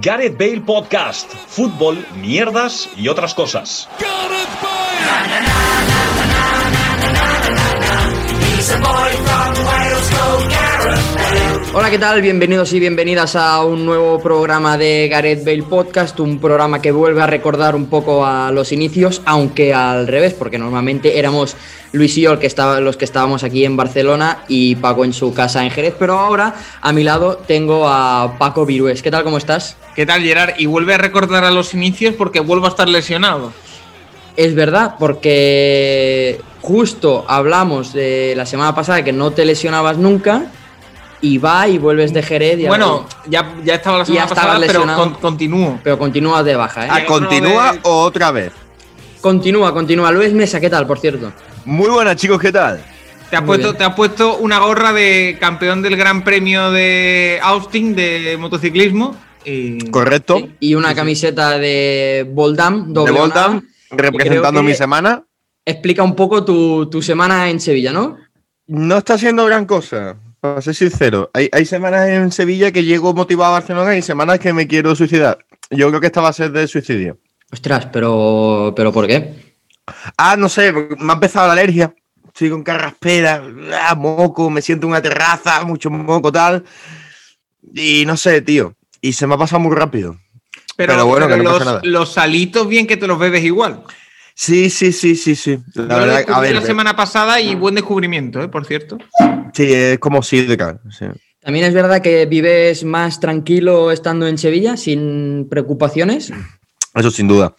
Gareth Bale Podcast, fútbol, mierdas y otras cosas. Hola, ¿qué tal? Bienvenidos y bienvenidas a un nuevo programa de Gareth Bale Podcast, un programa que vuelve a recordar un poco a los inicios, aunque al revés, porque normalmente éramos Luis y yo que estaba, los que estábamos aquí en Barcelona y Paco en su casa en Jerez, pero ahora a mi lado tengo a Paco Virués. ¿Qué tal? ¿Cómo estás? ¿Qué tal, Gerard? Y vuelve a recordar a los inicios porque vuelvo a estar lesionado. Es verdad, porque justo hablamos de la semana pasada que no te lesionabas nunca y va y vuelves de Jerez. Y bueno, ya, ya estaba la semana pasada, pero continúo. Pero continúas de baja, ¿eh? Ah, ¿Continúa o otra vez? Continúa, continúa. Luis Mesa, ¿qué tal, por cierto? Muy buenas, chicos, ¿qué tal? Te has, puesto, te has puesto una gorra de campeón del Gran Premio de Austin de motociclismo. Correcto. Y una camiseta de Boldam, doble. De Boldam, representando mi semana. Explica un poco tu, tu semana en Sevilla, ¿no? No está haciendo gran cosa para ser sincero, hay, semanas en Sevilla que llego motivado a Barcelona y semanas que me quiero suicidar. Yo creo que esta va a ser de suicidio. Ostras, pero, pero ¿por qué? Ah, no sé, me ha empezado la alergia. Estoy con carraspera, ah, moco, me siento en una terraza, mucho moco, tal. Y no sé, tío. Y se me ha pasado muy rápido. Pero, bueno, que no los, pasa nada. los salitos bien que te los bebes igual. Sí, sí, sí, sí, sí. La verdad, a ver, la semana pasada y buen descubrimiento, ¿eh? por cierto. Sí, es como Sidra. Sí. También es verdad que vives más tranquilo estando en Sevilla, sin preocupaciones. Eso sin duda.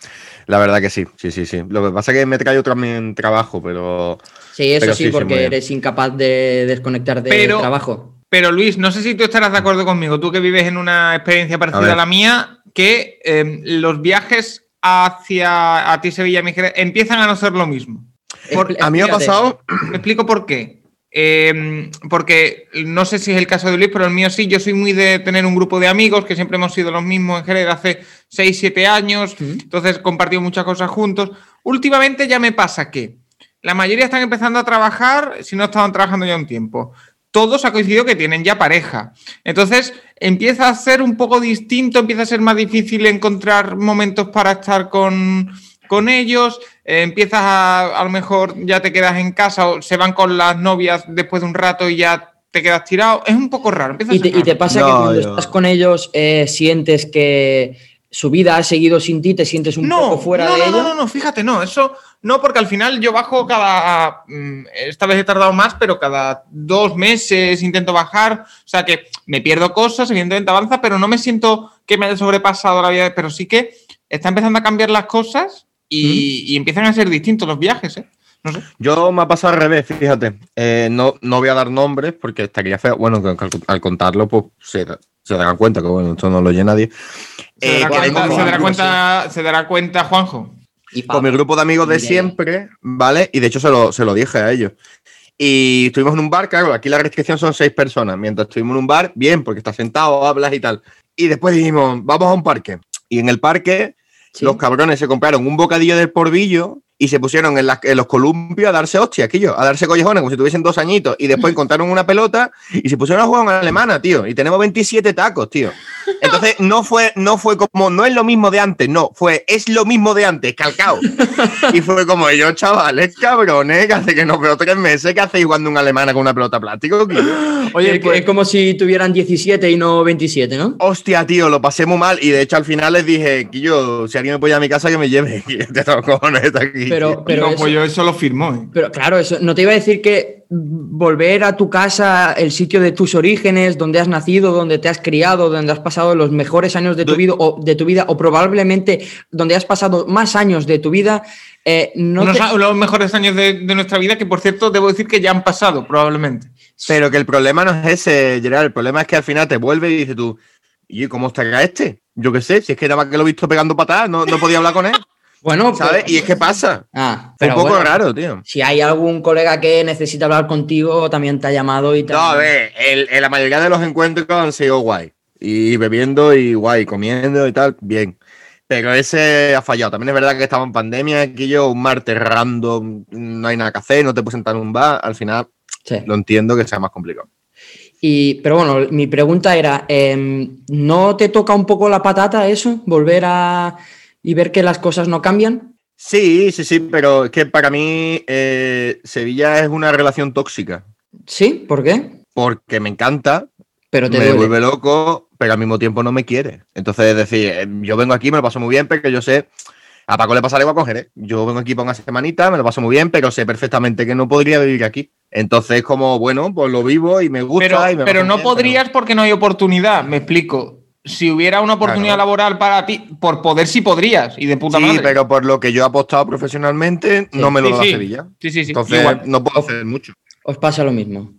La verdad que sí, sí, sí, sí. Lo que pasa es que me trae también trabajo, pero. Sí, eso sí, porque eres incapaz de desconectar de trabajo. Pero Luis, no sé si tú estarás de acuerdo conmigo, tú que vives en una experiencia parecida a, la mía, que eh, los viajes hacia a ti Sevilla empiezan a no ser lo mismo. a mí ha pasado... Me explico por qué. Em, porque no sé si es el caso de Luis, pero el mío sí. Yo soy muy de tener un grupo de amigos que siempre hemos sido los mismos en Jerez hace 6, 7 años. Entonces compartido muchas cosas juntos. Últimamente ya me pasa que la mayoría están empezando a trabajar si no estaban trabajando ya un tiempo todos ha coincidido que tienen ya pareja. Entonces empieza a ser un poco distinto, empieza a ser más difícil encontrar momentos para estar con, ellos, eh, empiezas a, a lo mejor ya te quedas en casa o se van con las novias después de un rato y ya te quedas tirado. Es un poco raro. ¿Y, te, pasa que cuando estás con ellos eh, sientes que su vida ha seguido sin ti, te sientes un poco fuera de no, No, no, no, fíjate, no, eso no, porque al final yo bajo cada, mm, esta vez he tardado más, pero cada dos meses intento bajar, o sea que me pierdo cosas, evidentemente avanza, pero no me siento que me haya sobrepasado la vida, pero sí que está empezando a cambiar las cosas y, empiezan a ser distintos los viajes, ¿eh? Yo me ha pasado al revés, fíjate. Eh, no, no voy a dar nombres porque estaría feo. Bueno, al, contarlo, pues se, se darán cuenta que bueno, esto no lo oye nadie. ¿Se, dará, eh, cuenta, ¿se, dará, cuenta, Juanjo? Y con mi grupo de amigos de siempre, ¿vale? Y de hecho se lo, se lo dije a ellos. Y estuvimos en un bar, claro, aquí la restricción son seis personas. Mientras estuvimos en un bar, bien, porque estás sentado, hablas y tal. Y después dijimos, vamos a un parque. Y en el parque, los cabrones se compraron un bocadillo del porvillo y se pusieron en, los columpios a darse hostias, yo, a darse collejones como si tuviesen dos añitos y después encontraron una pelota y se pusieron a jugar en alemana, tío. Y tenemos 27 tacos, tío. Entonces no fue, no fue como, no es lo mismo de antes, no, fue, es lo mismo de antes, calcao. Y fue como yo, chavales, cabrones, que hace que no veo tres meses, que hacéis jugando un alemana con una pelota plástico. Oye, pues, es como si tuvieran 17 y no 27, ¿no? Hostia, tío, lo pasé muy mal y de hecho al final les dije, que yo, si alguien me puede ir a mi casa, que me lleve. te cojones aquí. Pero, pero no, pues yo eso lo firmó. ¿eh? Pero claro, eso, no te iba a decir que volver a tu casa, el sitio de tus orígenes, donde has nacido, donde te has criado, donde has pasado los mejores años de tu vida, o, de tu vida, o probablemente donde has pasado más años de tu vida. Eh, no Los mejores años de, nuestra vida, que por cierto, debo decir que ya han pasado, probablemente. Pero que el problema no es ese, Gerard. El problema es que al final te vuelve y dices tú, ¿y cómo está este? Yo qué sé, si es que nada más que lo he visto pegando patadas, no, no podía hablar con él. Bueno, ¿sabes? y es que pasa. Ah, pero un poco raro, tío. Si hay algún colega que necesita hablar contigo, también te ha llamado y tal. No, a ver, en la mayoría de los encuentros han sido guay. Y bebiendo y guay, comiendo y tal, bien. Pero ese ha fallado. También es verdad que estaba en pandemia, aquí yo, un martes random, no hay nada que hacer, no te puedes sentar en un bar. Al final, lo entiendo que sea más complicado. Y, pero bueno, mi pregunta era, em, ¿no te toca un poco la patata eso? Volver a y ver que las cosas no cambian. Sí, sí, sí, pero es que para mí eh, Sevilla es una relación tóxica. ¿Sí? ¿Por qué? Porque me encanta, pero te me vuelve loco, pero al mismo tiempo no me quiere. Entonces, es decir, eh, yo vengo aquí, me lo paso muy bien, porque yo sé, a Paco le pasa igual con Jerez. Yo vengo aquí por una semanita, me lo paso muy bien, pero sé perfectamente que no podría vivir aquí. Entonces, como, bueno, pues lo vivo y me gusta. Pero, pero no podrías porque no hay oportunidad, me explico si hubiera una oportunidad laboral para ti, por poder sí podrías, y de puta sí, madre. Sí, pero por lo que yo he apostado profesionalmente, no me lo da Sevilla. Sí, sí, sí. Entonces no puedo hacer mucho. Os pasa lo mismo.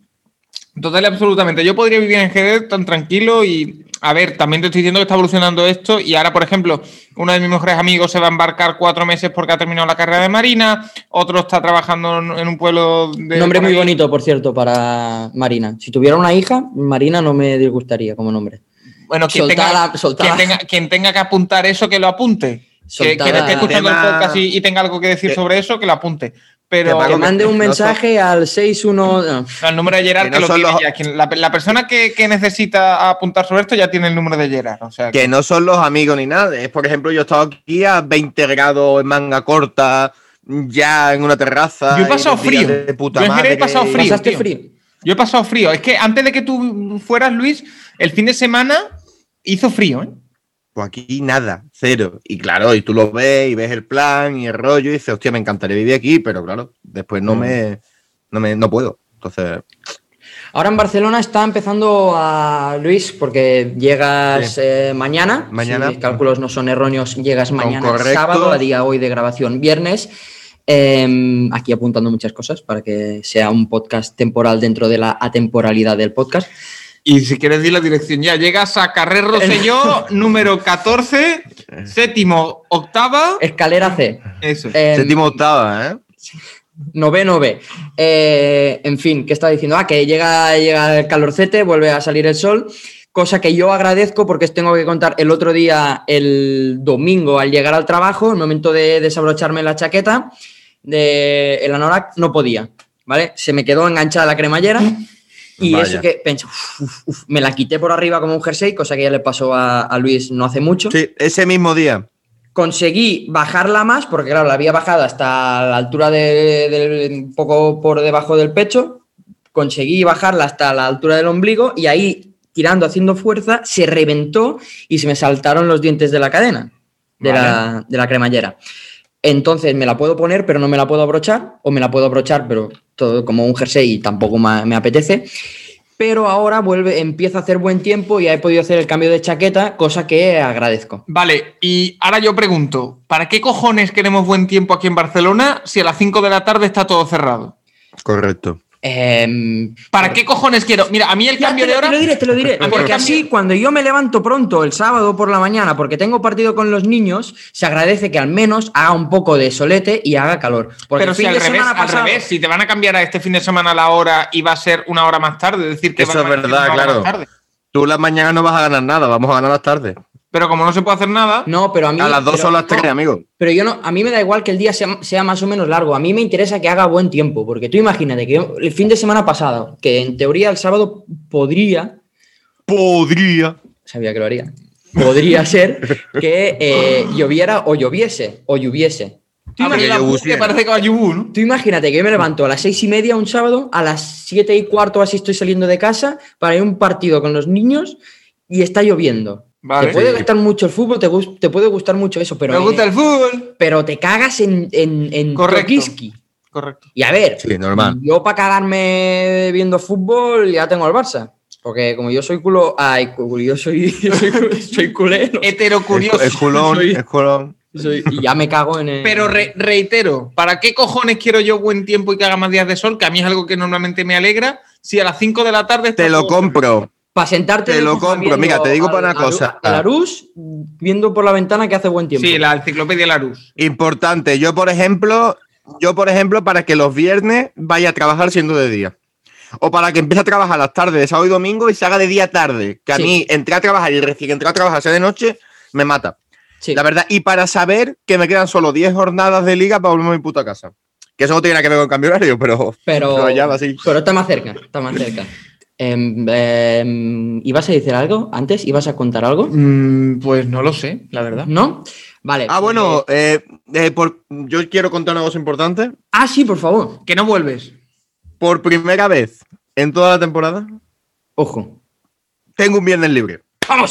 Total, absolutamente. Yo podría vivir en Jerez tan tranquilo y, a ver, también te estoy diciendo que está evolucionando esto y ahora, por ejemplo, uno de mis mejores amigos se va a embarcar cuatro meses porque ha terminado la carrera de Marina, otro está trabajando en un pueblo de... Nombre muy bonito, por cierto, para Marina. Si tuviera una hija, Marina no me disgustaría como nombre. Bueno, quien, tenga, Quien, tenga, que apuntar eso, que lo apunte. Que, que, esté escuchando el podcast y, tenga algo que decir sobre eso, que lo apunte. Pero que mande un mensaje al 61. Al número de Gerard, que, lo tiene ya. la, persona que, necesita apuntar sobre esto ya tiene el número de Gerard. O sea, que... no son los amigos ni nada. Es, por ejemplo, yo he estado aquí a 20 grados en manga corta, ya en una terraza. Yo he pasado frío. De puta yo he pasado frío, frío. Yo he pasado frío. Es que antes de que tú fueras, Luis, el fin de semana hizo frío, ¿eh? Pues aquí nada, cero. Y claro, y tú lo ves y ves el plan y el rollo y dices, hostia, me encantaría vivir aquí, pero claro, después no, mm. me, no me no puedo. Entonces. Ahora en Barcelona está empezando a Luis, porque llegas eh, mañana. Mañana. Si mis cálculos no son erróneos, llegas mañana sábado, a día hoy de grabación viernes. Em, aquí apuntando muchas cosas para que sea un podcast temporal dentro de la atemporalidad del podcast. Y si quieres decir la dirección ya, llegas a Carrer Rosselló, número 14, séptimo, octava. Escalera C. Eso. Eh, séptimo, octava, ¿eh? Noveno B. Eh, en fin, ¿qué estaba diciendo? Ah, que llega, llega el calorcete, vuelve a salir el sol, cosa que yo agradezco porque tengo que contar el otro día, el domingo, al llegar al trabajo, el momento de desabrocharme la chaqueta, de el anorak no podía, ¿vale? Se me quedó enganchada la cremallera. Y eso que pensé, me la quité por arriba como un jersey, cosa que ya le pasó a, Luis no hace mucho. Sí, ese mismo día. Conseguí bajarla más, porque claro, la había bajado hasta la altura de, un poco por debajo del pecho. Conseguí bajarla hasta la altura del ombligo y ahí, tirando, haciendo fuerza, se reventó y se me saltaron los dientes de la cadena, de, la, de la cremallera. Entonces me la puedo poner, pero no me la puedo abrochar, o me la puedo abrochar, pero todo como un jersey y tampoco me, apetece. Pero ahora vuelve, empieza a hacer buen tiempo y he podido hacer el cambio de chaqueta, cosa que agradezco. Vale, y ahora yo pregunto, ¿para qué cojones queremos buen tiempo aquí en Barcelona si a las 5 de la tarde está todo cerrado? Correcto. Em, ¿Para qué cojones quiero? Mira, a mí el cambio de hora. Te lo diré, te lo diré. Porque así, cuando yo me levanto pronto el sábado por la mañana, porque tengo partido con los niños, se agradece que al menos haga un poco de solete y haga calor. Pero si al, revés, si te van a cambiar a este fin de semana la hora y va a ser una hora más tarde, es decir, que Eso es verdad, claro. Tú las mañanas no vas a ganar nada, vamos a ganar las tardes. Pero como no se puede hacer nada. No, pero a mí. A las dos son las tres, amigo. Pero yo no, a mí me da igual que el día sea, más o menos largo. A mí me interesa que haga buen tiempo. Porque tú imagínate que el fin de semana pasado, que en teoría el sábado podría. Podría. Sabía que lo haría. Podría ser que eh, lloviera o lloviese. O lloviese. Tú imagínate, parece que ¿no? Tú imagínate que yo me levanto a las seis y media un sábado, a las siete y cuarto así estoy saliendo de casa para ir a un partido con los niños y está lloviendo te puede gustar mucho el fútbol, te, te, puede gustar mucho eso, pero. Me gusta el fútbol. Pero te cagas en, en, en Correcto. Correcto. Y a ver, normal. yo para cagarme viendo fútbol ya tengo al Barça. Porque como yo soy culo. Ay, yo soy, yo soy, soy culero. Heterocurioso. Es, culón, es culón. y ya me cago en el... Pero reitero, ¿para qué cojones quiero yo buen tiempo y que haga más días de sol? Que a mí es algo que normalmente me alegra. Si a las 5 de la tarde... Te lo compro. Para sentarte. Te lo compro. Mira, te digo para una cosa. Larus, viendo por la ventana que hace buen tiempo. Sí, la enciclopedia Larus. Importante. Yo, por ejemplo, yo, por ejemplo, para que los viernes vaya a trabajar siendo de día. O para que empiece a trabajar las tardes de sábado y domingo y se haga de día tarde. Que a mí entré a trabajar y recién entré a trabajar sea de noche, me mata. Sí. La verdad. Y para saber que me quedan solo 10 jornadas de liga para volverme a mi puta casa. Que eso no tiene nada que ver con cambio horario, pero. Pero, pero, ya, así. pero está más cerca. Está más cerca. Em, em, ¿Ibas a decir algo antes? ¿Ibas a contar algo? Mm, pues no lo sé, la verdad. ¿No? Vale. Ah, bueno, eh, eh, por- yo quiero contar una cosa importante. Ah, sí, por favor. Que no vuelves. Por primera vez en toda la temporada, Ojo. tengo un viernes libre. ¡Vamos!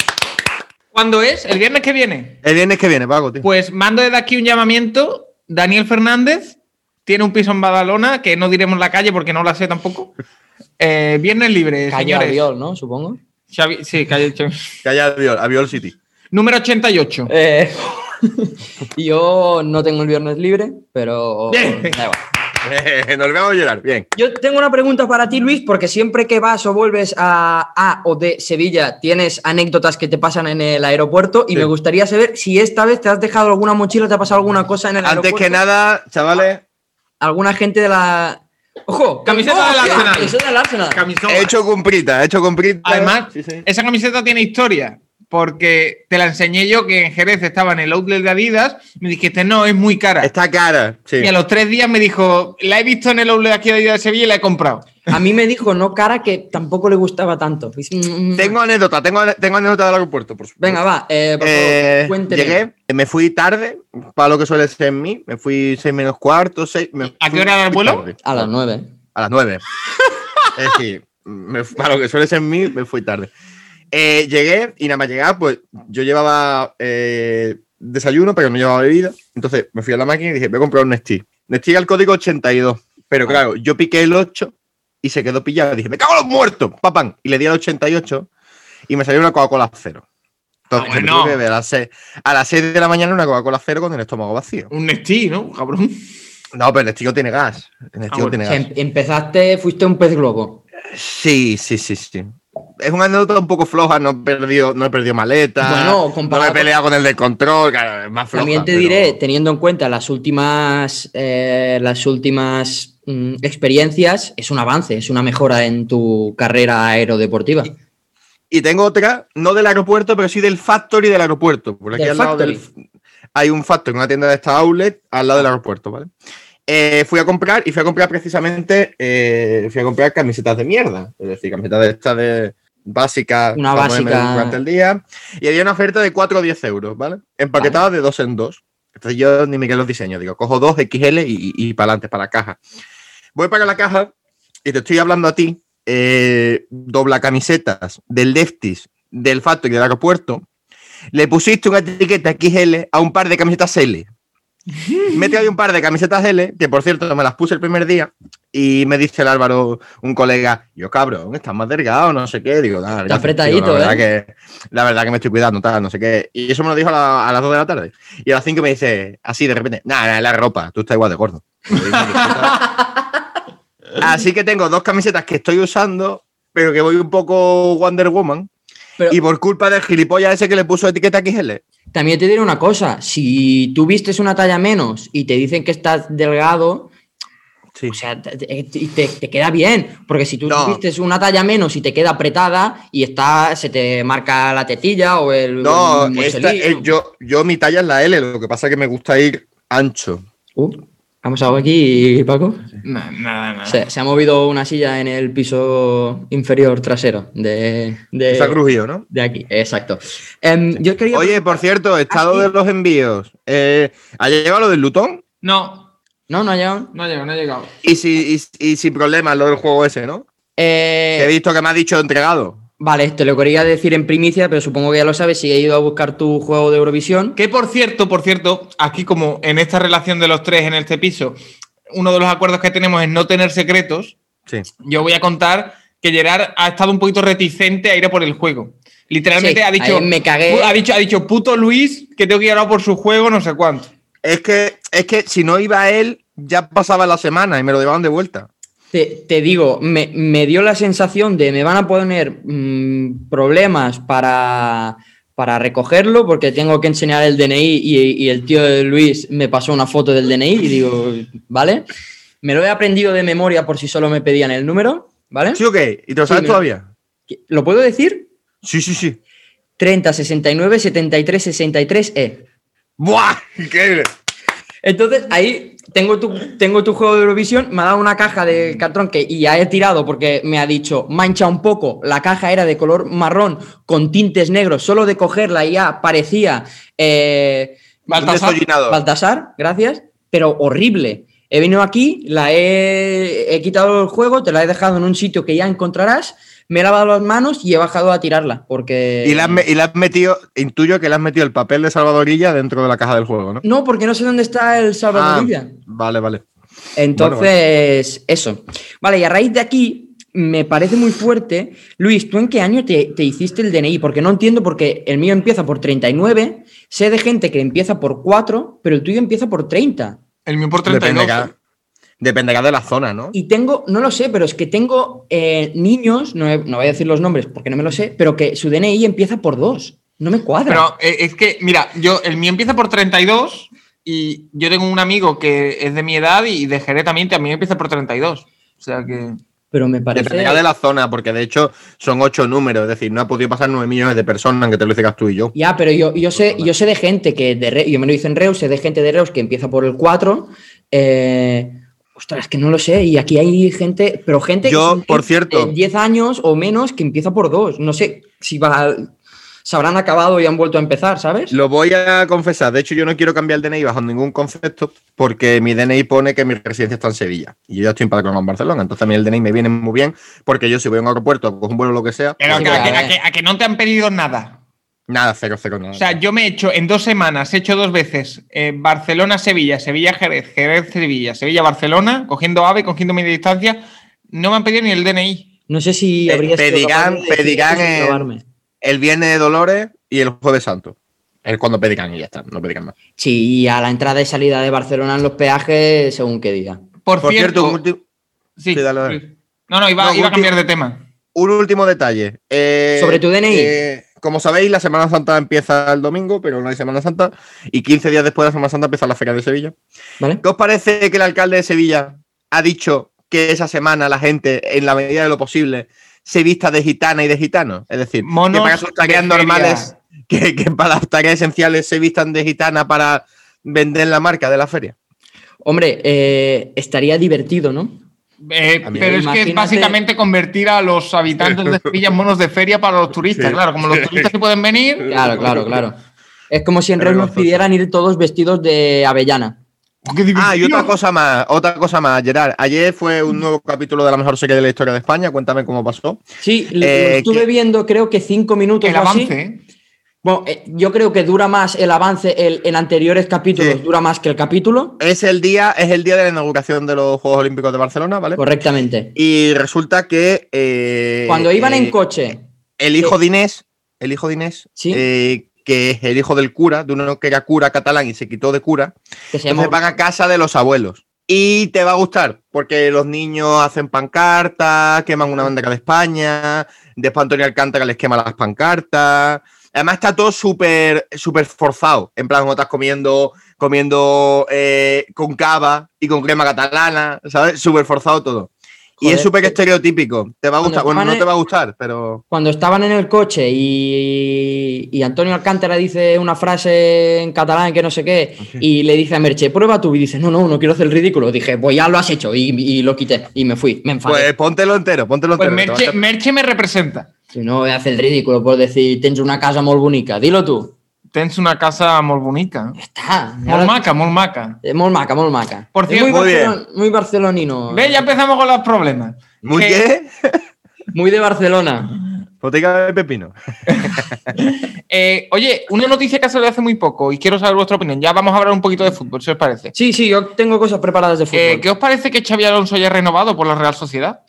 ¿Cuándo es? ¿El viernes que viene? El viernes que viene, pago, tío. Pues mando desde aquí un llamamiento. Daniel Fernández tiene un piso en Badalona, que no diremos la calle porque no la sé tampoco. Eh, viernes libre, Calle señores. Albiol, ¿no? Supongo. Xavi- sí, calle haya Aviol, Aviol City. Número 88. Eh, yo no tengo el viernes libre, pero. Bien. da igual. Nos vamos a llorar. Bien. Yo tengo una pregunta para ti, Luis, porque siempre que vas o vuelves a, a o de Sevilla tienes anécdotas que te pasan en el aeropuerto y Sí. me gustaría saber si esta vez te has dejado alguna mochila, te ha pasado alguna cosa en el Antes aeropuerto. que nada, chavales, Alguna gente de la. ¡Ojo! Camiseta ¡Oh, del! Arsenal. Camiseta del Arsenal. Camisola. he hecho comprita, he hecho comprita. Además, Sí, sí. esa camiseta tiene historia. Porque te la enseñé yo que en Jerez estaba en el outlet de Adidas. Me dijiste, no, es muy cara. Está cara. Sí. Y a los tres días me dijo, la he visto en el outlet aquí de Adidas de Sevilla y la he comprado. A mí me dijo no cara que tampoco le gustaba tanto. Mm, Tengo anécdota, tengo, ane- tengo anécdota del aeropuerto, por supuesto. Venga, va, eh, por favor, Eh, cuénteme. llegué, me fui tarde, para lo que suele ser en mí. Me fui seis menos cuarto, seis. me ¿A qué hora era el vuelo? tarde. A las nueve. A las nueve. es decir, me- para lo que suele ser en mí, me fui tarde. Eh, llegué y nada más llegar, pues yo llevaba eh, desayuno, pero no llevaba bebida. Entonces me fui a la máquina y dije, voy a comprar un Nestí. Nestí al código 82. Pero claro, yo piqué el 8 y se quedó pillado. Dije, me cago en los muertos, papán. Y le di al 88 y me salió una Coca-Cola cero. Entonces, Ah, me bueno. a las 6, a las 6 de la mañana una Coca-Cola cero con el estómago vacío. Un Nestí, ¿no? Cabrón. No, pero el Nestí tiene gas. El Ah, bueno. tiene gas. em- empezaste, fuiste un pez globo. Sí, sí, sí, sí. Es una anécdota un poco floja, no he perdido, no he perdido maleta. Bueno, no comparado me he peleado con el de control, claro, es más floja. También te pero- diré, teniendo en cuenta las últimas, eh, las últimas mm, experiencias, es un avance, es una mejora en tu carrera aerodeportiva. Y tengo otra, no del aeropuerto, pero sí del factory del aeropuerto. Por aquí Del al lado del- hay un factory, una tienda de esta outlet al lado del aeropuerto, ¿vale? Eh, fui a comprar y fui a comprar precisamente, eh, fui a comprar camisetas de mierda, es decir, camisetas de estas de básicas Una básica. durante el día. Y había una oferta de 4 o 10 euros, ¿vale? Empaquetadas de dos en dos. Entonces yo ni me quedo los diseños, digo, cojo dos XL y, y para adelante, para la caja. Voy para la caja y te estoy hablando a ti, eh, dobla camisetas del Lefties, del Factory del aeropuerto. Le pusiste una etiqueta XL a un par de camisetas L. Me he traído un par de camisetas L, que por cierto me las puse el primer día, y me dice el Álvaro, un colega, yo cabrón, estás más delgado, no sé qué. Digo, "Nada, gracias, tío, apretadito, la verdad ¿eh?". Que, la verdad que me estoy cuidando, tal, no sé qué. Y eso me lo dijo a, la- a las 2 de la tarde. Y a las 5 me dice, así de repente, nada, nada, la ropa, tú estás igual de gordo. Así que tengo dos camisetas que estoy usando, pero que voy un poco Wonder Woman. Pero- y por culpa del gilipollas ese que le puso etiqueta XL. También te diré una cosa, si tú vistes una talla menos y te dicen que estás delgado, Sí. o sea, te, te- te- queda bien, porque si tú No. vistes una talla menos y te queda apretada y está, se te marca la tetilla o el... No, el esta- muselillo. eh, yo, yo mi talla es la L, lo que pasa es que me gusta ir ancho. Uh, ¿Ha pasado aquí, Paco? Nada, nada, nada. Se, se ha movido una silla en el piso inferior trasero de, de, Está crujido, ¿no? de aquí, exacto. Em, yo quería... Oye, por cierto, estado de los envíos. Eh, ¿Ha llegado lo del Lutón? No, No, no ha llegado. no ha llegado, no ha llegado. Y, si, y, y sin problemas lo del juego ese, ¿no? Eh, Que he visto que me ha dicho entregado. Vale, te lo quería decir en primicia, pero supongo que ya lo sabes si he ido a buscar tu juego de Eurovisión. Que por cierto, por cierto, aquí como en esta relación de los tres en este piso, uno de los acuerdos que tenemos es no tener secretos, Sí. yo voy a contar que Gerard ha estado un poquito reticente a ir a por el juego. Literalmente Sí, ha dicho, me cagué. ha dicho, ha dicho puto Luis que tengo que ir ahora por su juego, no sé cuánto. Es que, es que si no iba él, ya pasaba la semana y me lo llevaban de vuelta. Te, te digo, me, me dio la sensación de me van a poner mm, problemas para, para recogerlo porque tengo que enseñar el DNI y, y el tío de Luis me pasó una foto del DNI y digo, ¿vale? Me lo he aprendido de memoria por si solo me pedían el número, ¿vale? ¿Sí o qué? ¿Y te lo Sí, sabes me- todavía? ¿Lo puedo decir? Sí, sí, sí. 30, 69, 73, 63, E. ¡Buah! Increíble. Entonces, ahí tengo tu, tengo tu juego de Eurovisión, me ha dado una caja de cartón que y ya he tirado porque me ha dicho mancha un poco. La caja era de color marrón con tintes negros, solo de cogerla ya parecía eh, Baltasar. Baltasar, gracias, pero horrible. He venido aquí, la he, he quitado el juego, te la he dejado en un sitio que ya encontrarás me he lavado las manos y he bajado a tirarla, porque... Y le has, y metido, intuyo que le has metido el papel de Salvadorilla dentro de la caja del juego, ¿no? No, porque no sé dónde está el Ah, salvadorilla. vale, vale. Entonces, eso. Vale, y a raíz de aquí, me parece muy fuerte. Luis, ¿tú en qué año te, te hiciste el DNI? Porque no entiendo, porque el mío empieza por 39, sé de gente que empieza por 4, pero el tuyo empieza por 30. El mío por 32. Dependerá, de la zona, ¿no? Y tengo, no lo sé, pero es que tengo eh, niños, no, no voy a decir los nombres porque no me lo sé, pero que su DNI empieza por 2. No me cuadra. Pero eh, es que, mira, yo, el mío empieza por 32 y yo tengo un amigo que es de mi edad y de Jerez también, también empieza por 32. O sea que. Pero me parece. Dependerá de la zona, porque de hecho son ocho números, es decir, no ha podido pasar nueve millones de personas, aunque te lo digas tú y yo. Ya, pero yo, yo, sé, yo sé de gente que, de Re- yo me lo hice en Reus, sé de gente de Reus que empieza por el 4. Eh, ostras, que no lo sé. Y aquí hay gente, pero gente que Yo, son por cierto- de 10 años o menos que empieza por 2. No sé si va, se habrán acabado y han vuelto a empezar, ¿sabes? Lo voy a confesar, de hecho yo no quiero cambiar el DNI bajo ningún concepto, porque mi DNI pone que mi residencia está en Sevilla y yo ya estoy empadronado en Barcelona, entonces a mí el DNI me viene muy bien, porque yo si voy a un aeropuerto, a coger un vuelo o lo que sea, Pero que- que, que- a que no te han pedido nada. Nada, cero, cero, nada. O sea, yo me he hecho en dos semanas, he hecho dos veces eh, Barcelona-Sevilla, Sevilla-Jerez, Jerez-Sevilla, Sevilla-Barcelona, cogiendo AVE, cogiendo media distancia. No me han pedido ni el DNI. No sé si habría sido pedirán- decir pedirán el Viernes de Dolores y el Jueves Santo. Es cuando pedirán y ya está, no pedirán más. Sí, y a la entrada y salida de Barcelona en los peajes, según qué día. Por, Por cierto, un, ulti- sí, sí, dale, dale. sí. No, no, iba, No, iba a cambiar de tema. un último detalle. Eh, Sobre tu DNI. Como sabéis, la Semana Santa empieza el domingo, pero no hay Semana Santa. Y 15 días después de la Semana Santa empieza la Feria de Sevilla. ¿Vale? ¿Qué os parece que el alcalde de Sevilla ha dicho que esa semana la gente, en la medida de lo posible, se vista de gitana y de gitano? Es decir, Monos que para sus tareas normales, que, que para las tareas esenciales se vistan de gitana para vender la marca de la feria. Hombre, eh, estaría divertido, ¿no? Eh, pero es que es básicamente convertir a los habitantes de Sevilla en monos de feria para los turistas. Sí. Claro, como los turistas sí pueden venir. Claro, claro, claro. Es como si en Reus nos pidieran ir todos vestidos de avellana. Oh, Ah, y otra cosa más, otra cosa más, Gerard. Ayer fue un nuevo capítulo de la mejor serie de la historia de España. Cuéntame cómo pasó. Sí, lo- Eh, lo estuve que- viendo creo que cinco minutos El o así. avance. ¿eh? Bueno, eh, yo creo que dura más el avance el- en anteriores capítulos, Sí. dura más que el capítulo. Es el día, es el día de la inauguración de los Juegos Olímpicos de Barcelona, ¿vale? Correctamente. Y resulta que eh, Cuando iban eh, en coche, el hijo de Inés, el hijo de Inés, Sí. eh, que es el hijo del cura, de uno que era cura catalán y se quitó de cura, que se entonces van a casa de los abuelos. Y te va a gustar, porque los niños hacen pancartas, queman una bandera de España, después Antonio Alcántara les quema las pancartas. Además está todo súper súper forzado. En plan, estás comiendo, comiendo eh, con cava y con crema catalana, ¿sabes? Súper forzado todo. y Joder, es súper eh, estereotípico. Te va a gustar. Bueno, no te va a gustar, pero. Cuando estaban en el coche y, y Antonio Alcántara dice una frase en catalán que no sé qué, y le dice a Merche, prueba tú, y dice, no, no, no quiero hacer el ridículo. Dije, pues ya lo has hecho, y, y lo quité, y me fui, me enfadé. Pues póntelo entero, póntelo Pues entero. a Merche. Merche me representa. Si no voy a hacer el ridículo por decir, tens una casa bonita, dilo tú. Tens una casa muy bonita. Está. Molt maca, molt maca. Eh, Molt maca, molt maca. Por cierto- muy, Muy barcelon- muy barcelonino. Ve, ya empezamos con los problemas. ¿Muy qué? Muy de Barcelona. Botica de pepino. Eh, oye, una noticia que ha salido hace muy poco y quiero saber vuestra opinión. Ya vamos a hablar un poquito de fútbol, si os parece. Sí, sí, yo tengo cosas preparadas de fútbol. Eh, ¿Qué os parece que Xavi Alonso haya renovado por la Real Sociedad?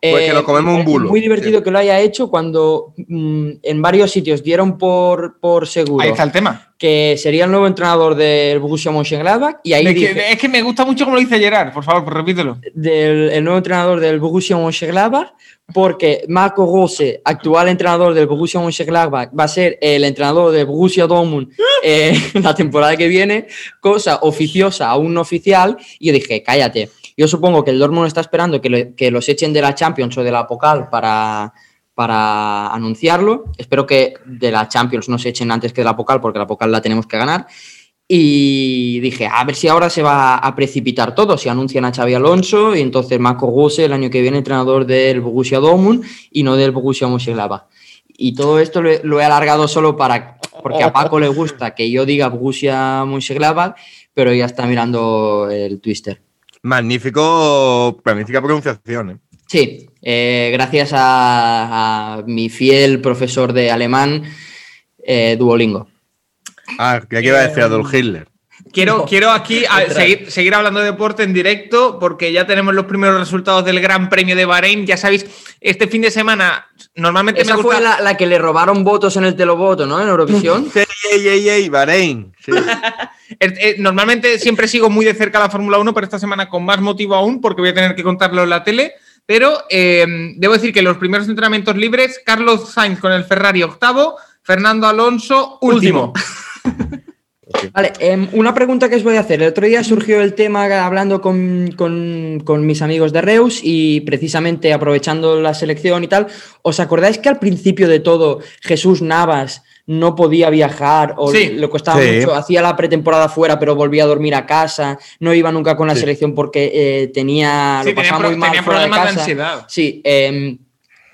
Pues que nos comemos un parece bulo. Muy divertido que lo haya hecho cuando mm, en varios sitios dieron por, por seguro Ahí está el tema. que sería el nuevo entrenador del Borussia Mönchengladbach y ahí Es que, es que me gusta mucho como lo dice Gerard, por favor, pues repítelo. del el nuevo entrenador del Borussia Mönchengladbach porque Marco Rose, actual entrenador del Borussia Mönchengladbach, va a ser el entrenador del Borussia Dortmund eh, la temporada que viene, cosa oficiosa, aún no oficial, y yo dije, cállate. Yo supongo que el Dortmund está esperando que, los echen de la Champions o de la Pokal para, para anunciarlo. Espero que de la Champions no se echen antes que de la Pokal, porque la Pokal la tenemos que ganar. Y dije, a ver si ahora se va a precipitar todo, si anuncian a Xavi Alonso y entonces Marco Gose el año que viene entrenador del Borussia Dortmund y no del Borussia Mönchengladbach. Y todo esto lo he, lo he alargado solo para porque a Paco le gusta que yo diga Borussia Mönchengladbach, pero ya está mirando el twister. Magnífico, magnífica pronunciación. ¿eh? Sí, eh, gracias a, a, mi fiel profesor de alemán, eh, Duolingo. Ah, que aquí iba a decir Adolf Hitler. Quiero, quiero aquí a, seguir, seguir, hablando de deporte en directo porque ya tenemos los primeros resultados del Gran Premio de Bahrein. Ya sabéis, este fin de semana normalmente Esa me gusta... fue la, la, que le robaron votos en el televoto, ¿no? En Eurovisión. ey, ey, ey, ey, Bahrein. Sí. Normalmente siempre sigo muy de cerca la Fórmula 1, pero esta semana con más motivo aún porque voy a tener que contarlo en la tele. Pero eh, debo decir que los primeros entrenamientos libres, Carlos Sainz con el Ferrari octavo, Fernando Alonso último. último. Vale, eh, una pregunta que os voy a hacer. El otro día surgió el tema hablando con, con, con, mis amigos de Reus y precisamente aprovechando la selección y tal, ¿os acordáis que al principio de todo Jesús Navas no podía viajar o sí, le costaba sí. mucho, hacía la pretemporada fuera pero volvía a dormir a casa, no iba nunca con la Sí. selección porque eh, tenía, Sí, lo pasaba tenía, muy mal tenía fuera de problemas de, casa. ansiedad. Sí, eh,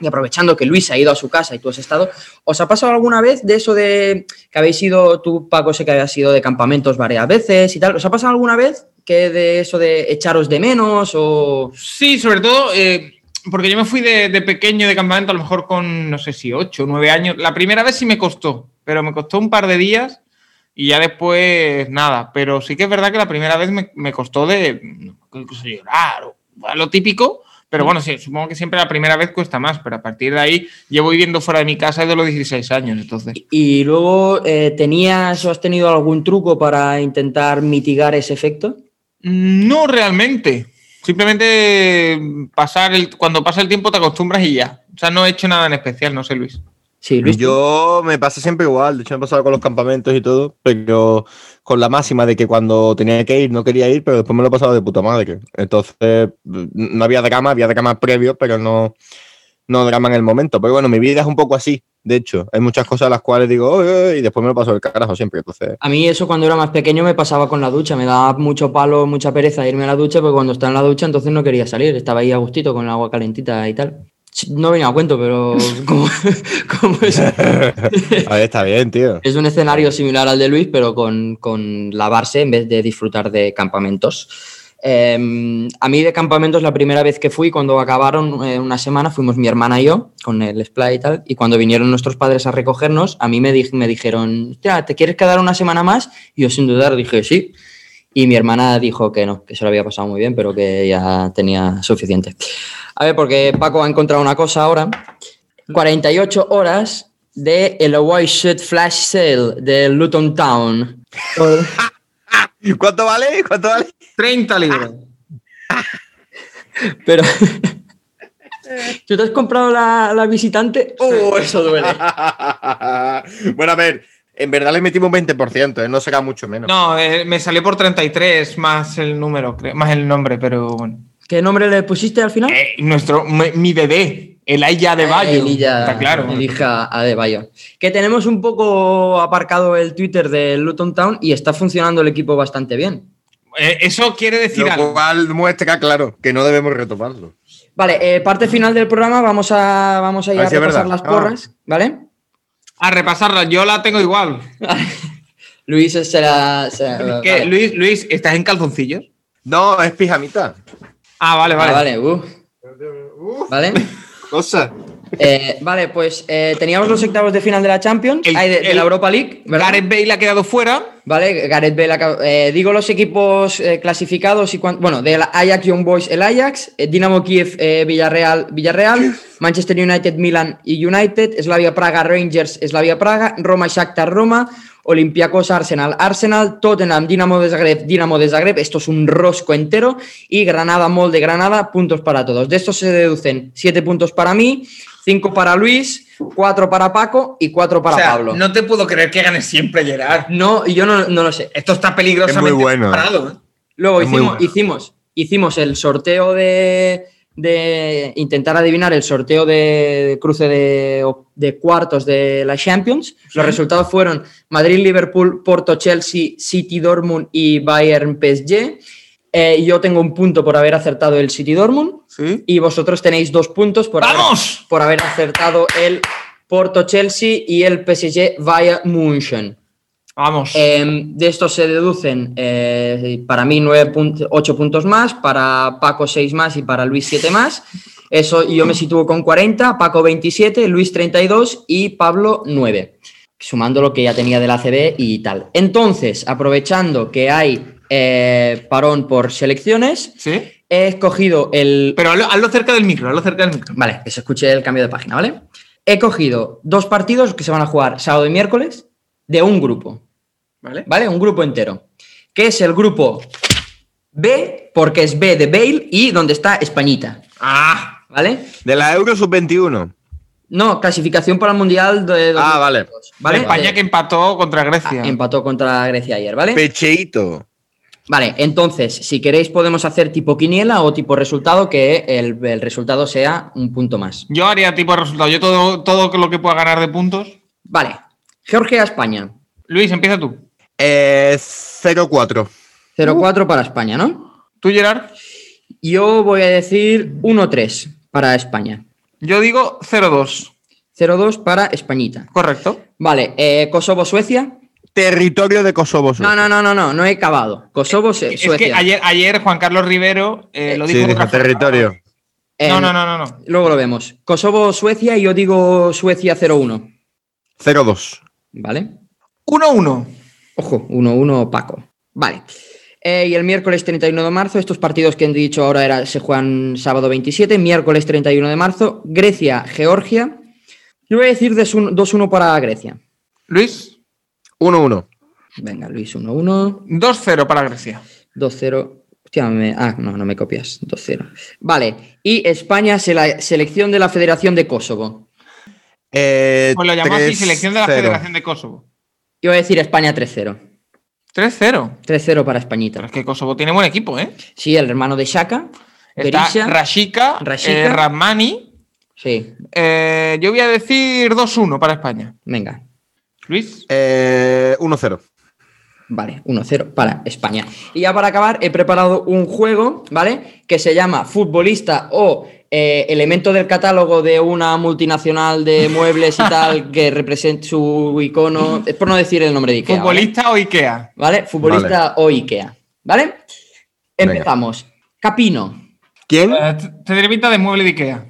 y aprovechando que Luis ha ido a su casa y tú has estado, ¿os ha pasado alguna vez de eso de que habéis ido, tú Paco sé que habías ido de campamentos varias veces y tal, ¿os ha pasado alguna vez que de eso de echaros de menos o...? Sí, sobre todo eh, porque yo me fui de, pequeño de campamento, a lo mejor con, no sé si 8 o 9 años. La primera vez sí me costó, pero me costó un par de días y ya después nada. Pero sí que es verdad que la primera vez me, me costó de incluso llorar o lo típico. Pero bueno, sí, supongo que siempre la primera vez cuesta más, pero a partir de ahí llevo viviendo fuera de mi casa desde los 16 años, entonces. ¿Y luego eh, tenías o has tenido algún truco para intentar mitigar ese efecto? No realmente. Simplemente pasar el, cuando pasa el tiempo te acostumbras y ya. O sea, no he hecho nada en especial, no sé, Luis. Sí, Luis. Yo me pasa siempre igual, de hecho me ha pasado con los campamentos y todo, pero con la máxima de que cuando tenía que ir no quería ir, pero después me lo he pasado de puta madre. Entonces no había drama, había drama previo, pero no, no drama en el momento. Pero bueno, mi vida es un poco así, de hecho. Hay muchas cosas a las cuales digo, oye, oye", y después me lo paso del carajo siempre. Entonces, A mí eso cuando era más pequeño me pasaba con la ducha, me daba mucho palo, mucha pereza irme a la ducha, porque cuando estaba en la ducha entonces no quería salir, estaba ahí a gustito con el agua calentita y tal. No venía a cuento, pero como, como es, a ver, está bien, tío. es un escenario similar al de Luis, pero con, con lavarse en vez de disfrutar de campamentos. Eh, a mí de campamentos la primera vez que fui, cuando acabaron eh, una semana, fuimos mi hermana y yo con el splay y tal, y cuando vinieron nuestros padres a recogernos, a mí me, di me dijeron, ¿te quieres quedar una semana más? Y yo sin dudar dije, sí. Y mi hermana dijo que no, que se lo había pasado muy bien, pero que ya tenía suficiente. A ver, porque Paco ha encontrado una cosa ahora. 48 horas de el White Shirt Flash Sale de Luton Town. ¿Cuánto vale? ¿Cuánto vale? 30 libras. Pero. ¿Tú te has comprado la, la visitante? ¡Oh, eso duele! bueno, a ver, en verdad le metimos un 20%, ¿eh? no será mucho menos. No, eh, me salió por 33 más el número, creo, más el nombre, pero bueno. ¿Qué nombre le pusiste al final? Eh, nuestro, mi, mi, bebé, el Aya de Bayo. El Illa, Está claro. El hija de Bayo. Que tenemos un poco aparcado el Twitter de Luton Town y está funcionando el equipo bastante bien. Eh, eso quiere decir Lo algo. cual muestra, claro, que no debemos retomarlo. Vale, eh, parte final del programa, vamos a, vamos a ir a, A repasar verdad. las porras, ¿vale? A repasarla, yo la tengo igual. Luis será. será ¿Qué, vale. Luis, Luis, ¿estás en calzoncillos? No, es pijamita. Ah, vale, vale. Ah, vale, uh. ¿Vale? Cosa. Eh, vale, pues eh, teníamos los octavos de final de la Champions, El- de, la Europa League, ¿verdad? Gareth Bale ha quedado fuera. Vale, Gareth Bale. acaba- eh, digo los equipos eh, clasificados y bueno, del Ajax Young Boys, el Ajax, Dinamo Kiev, Villarreal, Villarreal, Manchester United, Milan y United, Slavia Praga, Rangers, Slavia Praga, Roma, Shakhtar, Roma, Olympiacos, Arsenal, Arsenal, Tottenham, Dinamo de Zagreb, Dinamo de Zagreb, esto es un rosco entero, y Granada, Molde, Granada, puntos para todos. De estos se deducen 7 puntos para mí, 5 para Luis, 4 para Paco y 4 para o sea, Pablo. no te puedo creer que gane siempre Gerard. No, yo no, no lo sé. Esto está peligrosamente Es muy bueno, parado. ¿eh? Luego Es muy hicimos, bueno. hicimos, hicimos el sorteo de, de intentar adivinar el sorteo de cruce de, de cuartos de la Champions. Los resultados fueron Madrid, Liverpool, Porto, Chelsea, City, Dortmund y Bayern PSG. Eh, yo tengo un punto por haber acertado el City Dortmund Sí. y vosotros tenéis dos puntos por, haber, por haber acertado el Porto Chelsea y el PSG Bayern München. Vamos. Eh, de estos se deducen eh, para mí 8 puntos más, para Paco 6 más y para Luis 7 más. Eso yo me sitúo con 40, Paco 27, Luis 32 y Pablo 9, sumando lo que ya tenía del ACB y tal. Entonces, aprovechando que hay eh, parón por selecciones, sí. he escogido el... Pero hazlo, hazlo cerca del micro, hazlo cerca del micro. Vale, que se escuche el cambio de página, ¿vale? He cogido dos partidos que se van a jugar sábado y miércoles de un grupo. ¿Vale? ¿vale? Un grupo entero. Que es el grupo B, porque es B de Bale y donde está Españita, Ah, ¿vale? De la Euro Sub-21. No, clasificación para el Mundial de Ah, vale. 2022, ¿vale? España que empató contra Grecia. Ah, empató contra Grecia ayer, ¿vale? Pecheito. Vale, entonces, si queréis podemos hacer tipo quiniela o tipo resultado, que el, el resultado sea un punto más. Yo haría tipo resultado. Yo todo, todo lo que pueda ganar de puntos. Vale, Georgia-España. Luis, empieza tú. Eh, 0-4. 0-4 para España, ¿no? ¿Tú, Gerard? Yo voy a decir 1-3 para España. Yo digo 0-2. 0-2 para Españita. Correcto. Vale, eh, Kosovo-Suecia. Territorio de Kosovo. No, no, no, no, no, no he acabado. Kosovo, Es Suecia. que ayer, ayer Juan Carlos Rivero eh, lo Sí, dijo de dijo territorio. Eh, No, no, no, no, no. Luego lo vemos. Kosovo, Suecia y yo digo Suecia 0-1. 0-2. ¿Vale? 1-1. Ojo, 1-1 Paco. Vale. Eh, y el miércoles 31 de marzo, estos partidos que he dicho ahora era, se juegan sábado 27, miércoles 31 de marzo, Grecia, Georgia. Yo voy a decir 2-1 para Grecia. Luis, 1-1. Venga, Luis 1-1, 2-0 para Grecia. 2-0. Hostia, me- ah, no, no me copias. 2-0. Vale. Y España, se la selección de la Federación de Kosovo. Eh, Pues lo llamó así, selección de la 3-0. Federación de Kosovo. Yo voy a decir España 3-0. 3-0. 3-0 para Pero Españita. es que Kosovo tiene buen equipo, ¿eh? Sí, el hermano de Shaka. Está Berisha. Rashika, Rashika. eh, Rahmani. Sí, Eh, yo voy a decir 2-1 para España. venga. Luis. Eh, 1-0. Vale, 1-0 para España. Y ya para acabar, he preparado un juego, ¿vale? Que se llama Futbolista o eh, elemento del catálogo de una multinacional de muebles y tal que represente su icono. Es por no decir el nombre de Ikea. ¿vale? Futbolista o Ikea. ¿Vale? Futbolista o Ikea. ¿Vale? Empezamos. Capino. ¿Quién? Eh, t- te pinta de mueble de Ikea.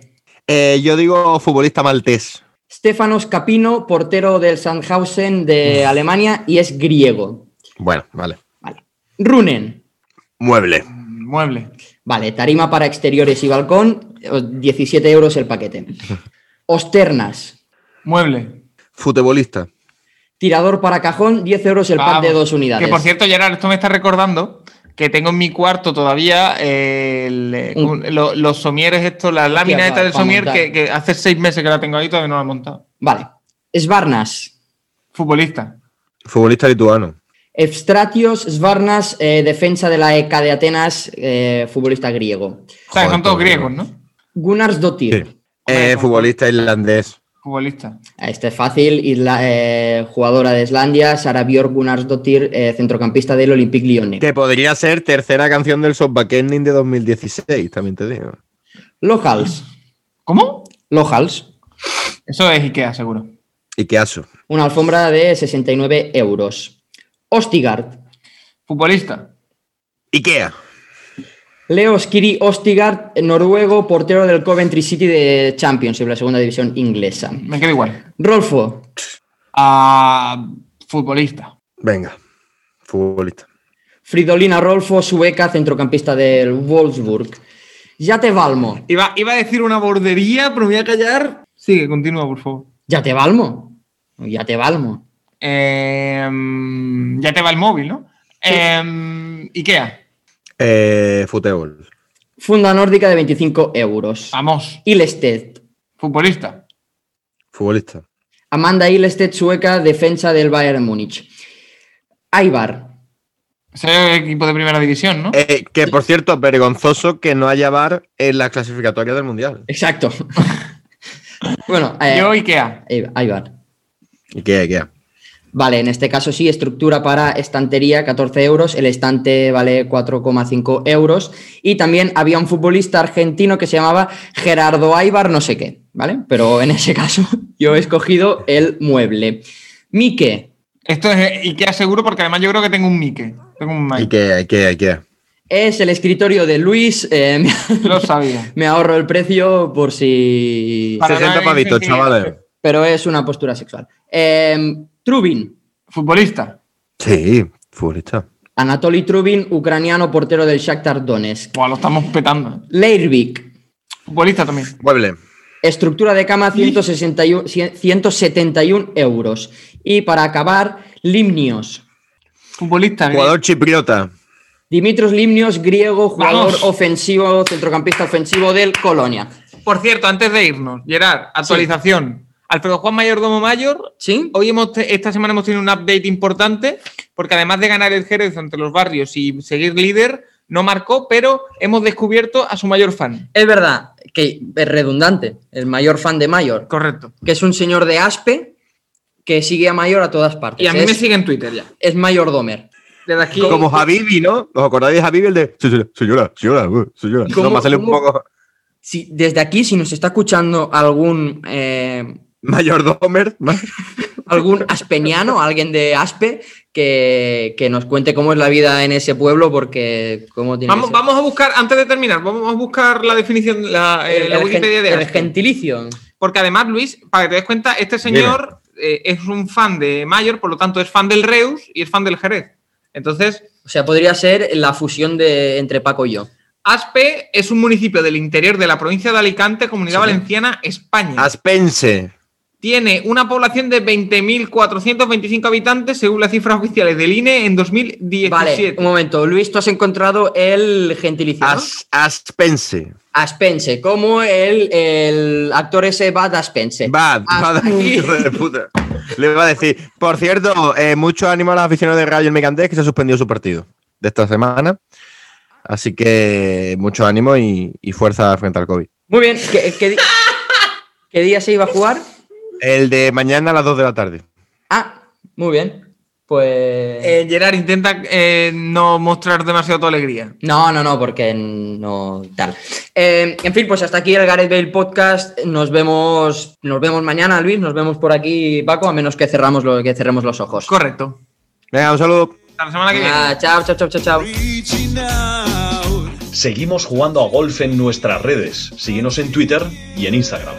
Eh, yo digo futbolista maltés. Stefanos Capino, portero del Sandhausen de Alemania y es griego. Bueno, vale. Vale. Runen. Mueble. Mueble. Vale, tarima para exteriores y balcón, 17 euros el paquete. Osternas. Mueble. Futbolista. Tirador para cajón, 10 euros el pack Vamos. de dos unidades. Que por cierto, Gerard, esto me está recordando que tengo en mi cuarto todavía eh, el, Un- un- lo- los somieres láminas pa- estas del pa somier que, que hace seis meses que la tengo ahí y todavía no la he montado. Vale. Svarnas. Futbolista. Futbolista lituano. Evstratios Svarnas, eh, defensa de la ECA de Atenas, eh, futbolista griego. O sea, son todos pues, griegos, ¿no? Gunars Dottir. Sí. Eh, futbolista irlandés. Futbolista. Este es fácil. Isla- eh, jugadora de Islandia, Sara Björk Gunars Dottir, eh, centrocampista del Olympique Lyonnais. Que podría ser tercera canción del Softbakening de 2016, también te digo. Lohals. ¿Cómo? Lohals. Eso es Ikea, seguro. ¿Y qué aso? Una alfombra de 69 euros. Ostigard. Futbolista. Ikea. Leo Skiri Ostigard, noruego, portero del Coventry City de Championship, la segunda división inglesa. Me quedo igual. Rolfo. Ah, futbolista. Venga. Futbolista. Fridolina Rolfo, sueca, centrocampista del Wolfsburg. Yate Valmo. Iba, iba a decir una bordería, pero me voy a callar. Sigue, continúa, por favor. Yate Valmo. Yate Valmo. Eh, ya te va el móvil, ¿no? Eh, Ikea. Eh, Futebol. Funda nórdica de 25 euros. Vamos. Ilested. Futbolista. Futbolista. Amanda Ilested, sueca, defensa del Bayern Múnich. Aibar. Ese equipo de primera división, ¿no? Eh, que por cierto, vergonzoso que no haya VAR en la clasificatoria del Mundial. Exacto. bueno, eh, Yo Ikea. ahí- ahí va. Vale, en este caso sí, estructura para estantería, 14 euros, el estante vale 4,5 euros y también había un futbolista argentino que se llamaba Gerardo Aibar no sé qué, ¿vale? Pero en ese caso yo he escogido el mueble. Mike Esto es Ikea seguro porque además yo creo que tengo un Mike. Tengo un ¿Y Mike. qué, y qué? es el escritorio de Luis, eh, me, Lo sabía. me ahorro el precio por si... Para 60 nada pavitos, chavales. Pero es una postura sexual. Eh, Trubin, Futbolista. Sí, futbolista. Anatoly Trubin, ucraniano, portero del Shakhtar Donetsk. Buah, lo estamos petando. Leirvik, Futbolista también. Mueble. Estructura de cama 161, 171 euros. Y para acabar, Limnios. Futbolista. Jugador chipriota. Dimitros Limnios, griego, jugador Vamos. ofensivo, centrocampista ofensivo del Colonia. Por cierto, antes de irnos, Gerard, actualización. Alfredo Juan Mayordomo Mayor. ¿Sí? Hoy hemos esta semana hemos tenido un update importante porque además de ganar el Jerez ante los barrios y seguir líder, no marcó, pero hemos descubierto a su mayor fan. Es verdad que es redundante, el mayor fan de Mayor, Correcto. que es un señor de Aspe que sigue a Mayor a todas partes. Y a mí es, me sigue en Twitter ya. es mayordomer. Desde aquí. Como Habibi, ¿no? ¿Os acordáis de Habibi? El de "Sí, sí, señora, señora, uh, señora. ¿Cómo- No, me sale un poco Si, desde aquí, si nos está escuchando algún eh, mayordomer. ¿no? algún aspeniano, alguien de Aspe, que, que nos cuente cómo es la vida en ese pueblo, porque cómo tiene Vamos, que ser. vamos a buscar, antes de terminar, vamos a buscar la definición, la, eh, el, la el Wikipedia de el Aspe. gentilicio. Porque además, Luis, para que te des cuenta, este señor eh, es un fan de Mayor, por lo tanto es fan del Reus y es fan del Jerez. Entonces, O sea, podría ser la fusión de, entre Paco y yo. Aspe es un municipio del interior de la provincia de Alicante, Comunidad Valenciana, España. Aspense. Tiene una población de 20.425 habitantes según las cifras oficiales del INE en 2017. Vale, un momento. Luis, tú has encontrado el gentilicio, ¿no? As- Aspense. Aspense, como el, el actor ese Bad Aspense. Va, va, aquí. hijo de puta. Le iba a decir. Por cierto, eh, mucho ánimo a los aficionados de Rayo el Mecandés que se ha suspendido su partido de esta semana. Así que mucho ánimo y, y fuerza frente al COVID. Muy bien. ¿Qué, qué di- qué día se iba a jugar? El de mañana a las 2 de la tarde. Ah, muy bien. Pues. Eh, Gerard, intenta eh, no mostrar demasiado tu alegría. No, no, no, porque no tal. Eh, en fin, pues hasta aquí el Gareth Bale podcast. Nos vemos, nos vemos mañana, Luis. Nos vemos por aquí, Paco, a menos que cerramos lo, que cerremos los ojos. Correcto. Venga, un saludo. Hasta la semana que viene. Ah, chao, chao, chao, chao, chao. Seguimos jugando a golf en nuestras redes. Síguenos en Twitter y en Instagram.